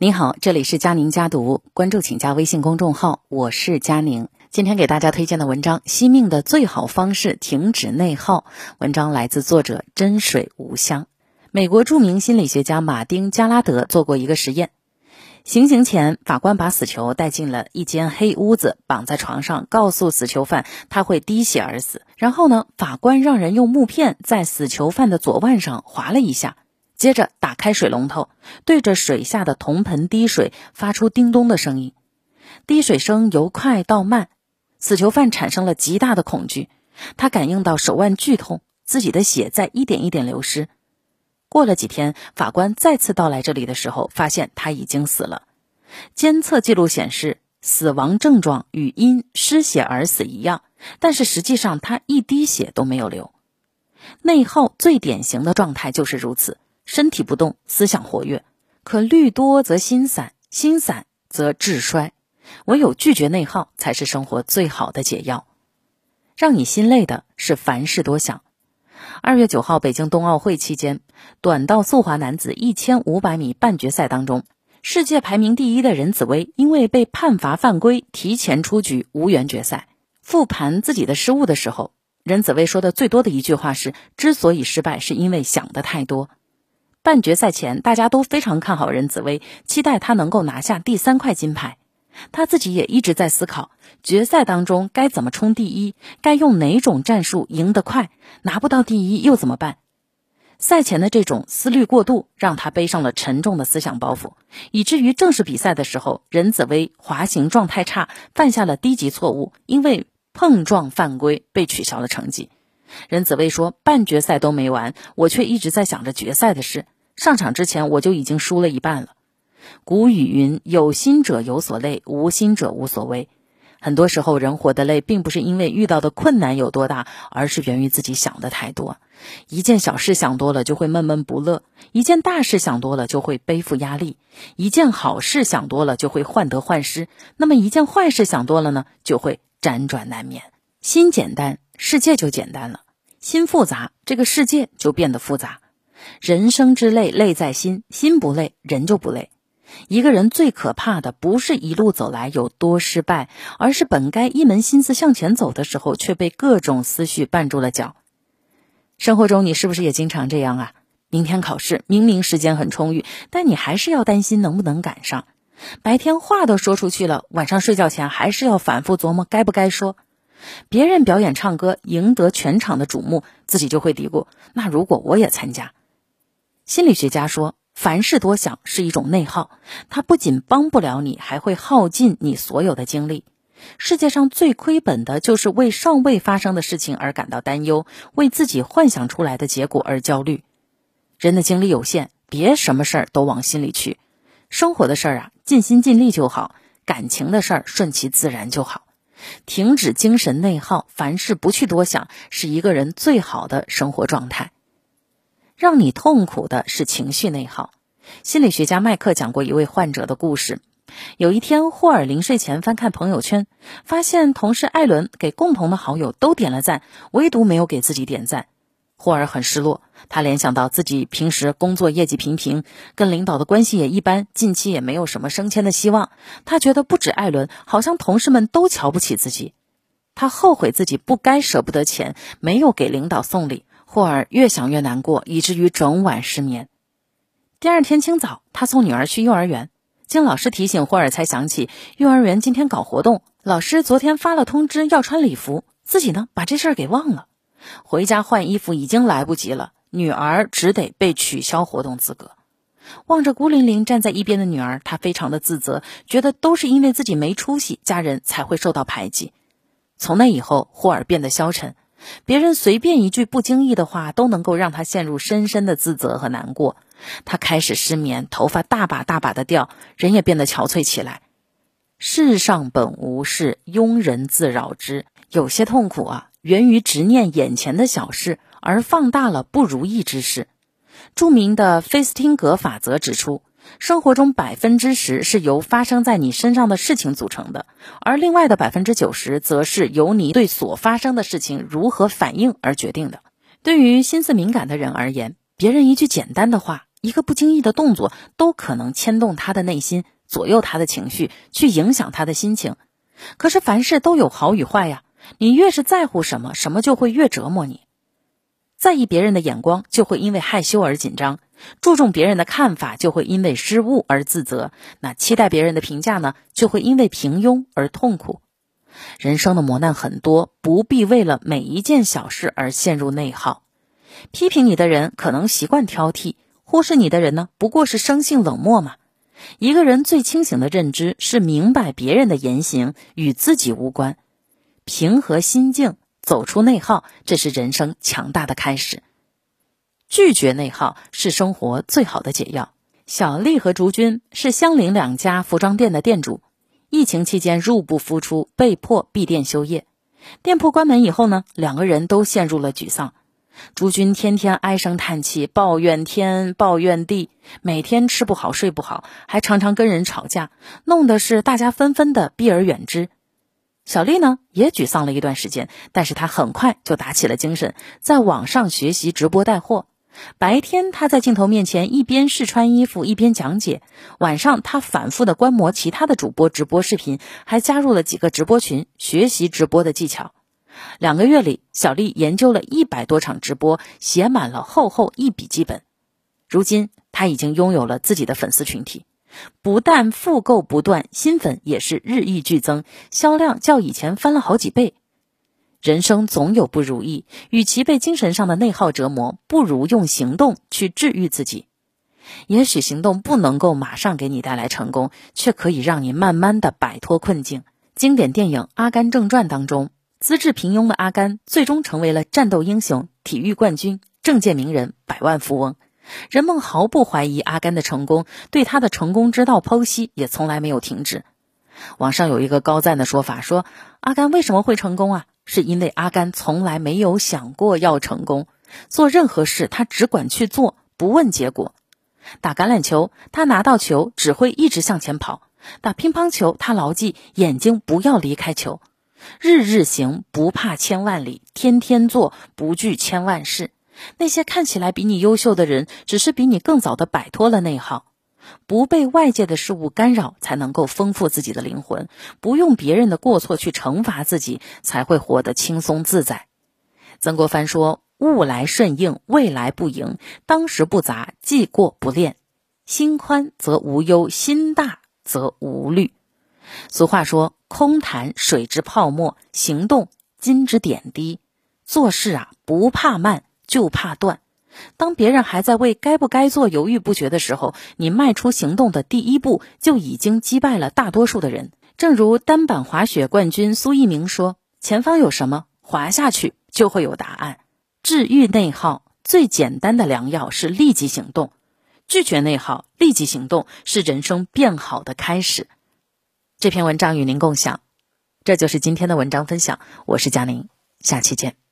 你好，这里是佳宁家读，关注请加微信公众号，我是佳宁。今天给大家推荐的文章《惜命的最好方式：停止内耗》。文章来自作者真水无香。美国著名心理学家马丁·加拉德做过一个实验：行刑前，法官把死囚带进了一间黑屋子，绑在床上，告诉死囚犯他会滴血而死。然后呢，法官让人用木片在死囚犯的左腕上划了一下。接着打开水龙头，对着水下的铜盆滴水，发出叮咚的声音。滴水声由快到慢，死囚犯产生了极大的恐惧。他感应到手腕剧痛，自己的血在一点一点流失。过了几天，法官再次到来这里的时候，发现他已经死了。监测记录显示，死亡症状与因失血而死一样，但是实际上他一滴血都没有流。内耗最典型的状态就是如此。身体不动，思想活跃，可虑多则心散，心散则志衰。唯有拒绝内耗，才是生活最好的解药。让你心累的是凡事多想。二月九号，北京冬奥会期间，短道速滑男子一千五百米半决赛当中，世界排名第一的任子威因为被判罚犯规，提前出局，无缘决赛。复盘自己的失误的时候，任子威说的最多的一句话是：“之所以失败，是因为想的太多。”半决赛前，大家都非常看好任子威，期待他能够拿下第三块金牌。他自己也一直在思考，决赛当中该怎么冲第一，该用哪种战术赢得快，拿不到第一又怎么办？赛前的这种思虑过度，让他背上了沉重的思想包袱，以至于正式比赛的时候，任子威滑行状态差，犯下了低级错误，因为碰撞犯规被取消了成绩。任子威说：“半决赛都没完，我却一直在想着决赛的事。”上场之前我就已经输了一半了。古语云：“有心者有所累，无心者无所谓。”很多时候，人活得累，并不是因为遇到的困难有多大，而是源于自己想的太多。一件小事想多了，就会闷闷不乐；一件大事想多了，就会背负压力；一件好事想多了，就会患得患失。那么，一件坏事想多了呢，就会辗转难眠。心简单，世界就简单了；心复杂，这个世界就变得复杂。人生之累，累在心，心不累，人就不累。一个人最可怕的，不是一路走来有多失败，而是本该一门心思向前走的时候，却被各种思绪绊住了脚。生活中，你是不是也经常这样啊？明天考试，明明时间很充裕，但你还是要担心能不能赶上。白天话都说出去了，晚上睡觉前还是要反复琢磨该不该说。别人表演唱歌，赢得全场的瞩目，自己就会嘀咕：那如果我也参加？心理学家说，凡事多想是一种内耗，它不仅帮不了你，还会耗尽你所有的精力。世界上最亏本的就是为尚未发生的事情而感到担忧，为自己幻想出来的结果而焦虑。人的精力有限，别什么事儿都往心里去。生活的事儿啊，尽心尽力就好；感情的事儿，顺其自然就好。停止精神内耗，凡事不去多想，是一个人最好的生活状态。让你痛苦的是情绪内耗。心理学家麦克讲过一位患者的故事。有一天，霍尔临睡前翻看朋友圈，发现同事艾伦给共同的好友都点了赞，唯独没有给自己点赞。霍尔很失落，他联想到自己平时工作业绩平平，跟领导的关系也一般，近期也没有什么升迁的希望。他觉得不止艾伦，好像同事们都瞧不起自己。他后悔自己不该舍不得钱，没有给领导送礼。霍尔越想越难过，以至于整晚失眠。第二天清早，他送女儿去幼儿园，经老师提醒，霍尔才想起幼儿园今天搞活动，老师昨天发了通知要穿礼服，自己呢把这事儿给忘了。回家换衣服已经来不及了，女儿只得被取消活动资格。望着孤零零站在一边的女儿，他非常的自责，觉得都是因为自己没出息，家人才会受到排挤。从那以后，霍尔变得消沉。别人随便一句不经意的话，都能够让他陷入深深的自责和难过。他开始失眠，头发大把大把的掉，人也变得憔悴起来。世上本无事，庸人自扰之。有些痛苦啊，源于执念眼前的小事，而放大了不如意之事。著名的菲斯汀格法则指出。生活中百分之十是由发生在你身上的事情组成的，而另外的百分之九十则是由你对所发生的事情如何反应而决定的。对于心思敏感的人而言，别人一句简单的话一个不经意的动作都可能牵动他的内心，左右他的情绪，去影响他的心情。可是凡事都有好与坏呀，你越是在乎什么，什么就会越折磨你。在意别人的眼光，就会因为害羞而紧张；注重别人的看法，就会因为失误而自责。那期待别人的评价呢，就会因为平庸而痛苦。人生的磨难很多，不必为了每一件小事而陷入内耗。批评你的人可能习惯挑剔，忽视你的人呢，不过是生性冷漠嘛。一个人最清醒的认知是明白别人的言行与自己无关，平和心境。走出内耗，这是人生强大的开始。拒绝内耗是生活最好的解药。小丽和竹君是相邻两家服装店的店主，疫情期间入不敷出，被迫闭店休业。店铺关门以后呢，两个人都陷入了沮丧。竹君天天唉声叹气，抱怨天，抱怨地，每天吃不好睡不好，还常常跟人吵架，弄得是大家纷纷的避而远之。小丽呢也沮丧了一段时间，但是她很快就打起了精神，在网上学习直播带货。白天她在镜头面前一边试穿衣服一边讲解，晚上她反复的观摩其他的主播直播视频，还加入了几个直播群学习直播的技巧。两个月里，小丽研究了一百多场直播，写满了厚厚一笔记本。如今，她已经拥有了自己的粉丝群体。不但复购不断，新粉也是日益剧增，销量较以前翻了好几倍。人生总有不如意，与其被精神上的内耗折磨，不如用行动去治愈自己。也许行动不能够马上给你带来成功，却可以让你慢慢的摆脱困境。经典电影《阿甘正传》当中，资质平庸的阿甘最终成为了战斗英雄、体育冠军、政界名人、百万富翁。人们毫不怀疑阿甘的成功，对他的成功之道剖析也从来没有停止。网上有一个高赞的说法，说阿甘为什么会成功啊？是因为阿甘从来没有想过要成功，做任何事他只管去做，不问结果。打橄榄球，他拿到球只会一直向前跑；打乒乓球，他牢记眼睛不要离开球。日日行，不怕千万里；天天做，不惧千万事。那些看起来比你优秀的人，只是比你更早的摆脱了内耗，不被外界的事物干扰，才能够丰富自己的灵魂；不用别人的过错去惩罚自己，才会活得轻松自在。曾国藩说：“物来顺应，未来不迎；当时不杂，既过不恋。心宽则无忧，心大则无虑。”俗话说：“空谈水之泡沫，行动金之点滴。”做事啊，不怕慢。就怕断。当别人还在为该不该做犹豫不决的时候，你迈出行动的第一步就已经击败了大多数的人。正如单板滑雪冠军苏翊鸣说：“前方有什么，滑下去就会有答案。”治愈内耗最简单的良药是立即行动，拒绝内耗，立即行动是人生变好的开始。这篇文章与您共享，这就是今天的文章分享。我是佳宁，下期见。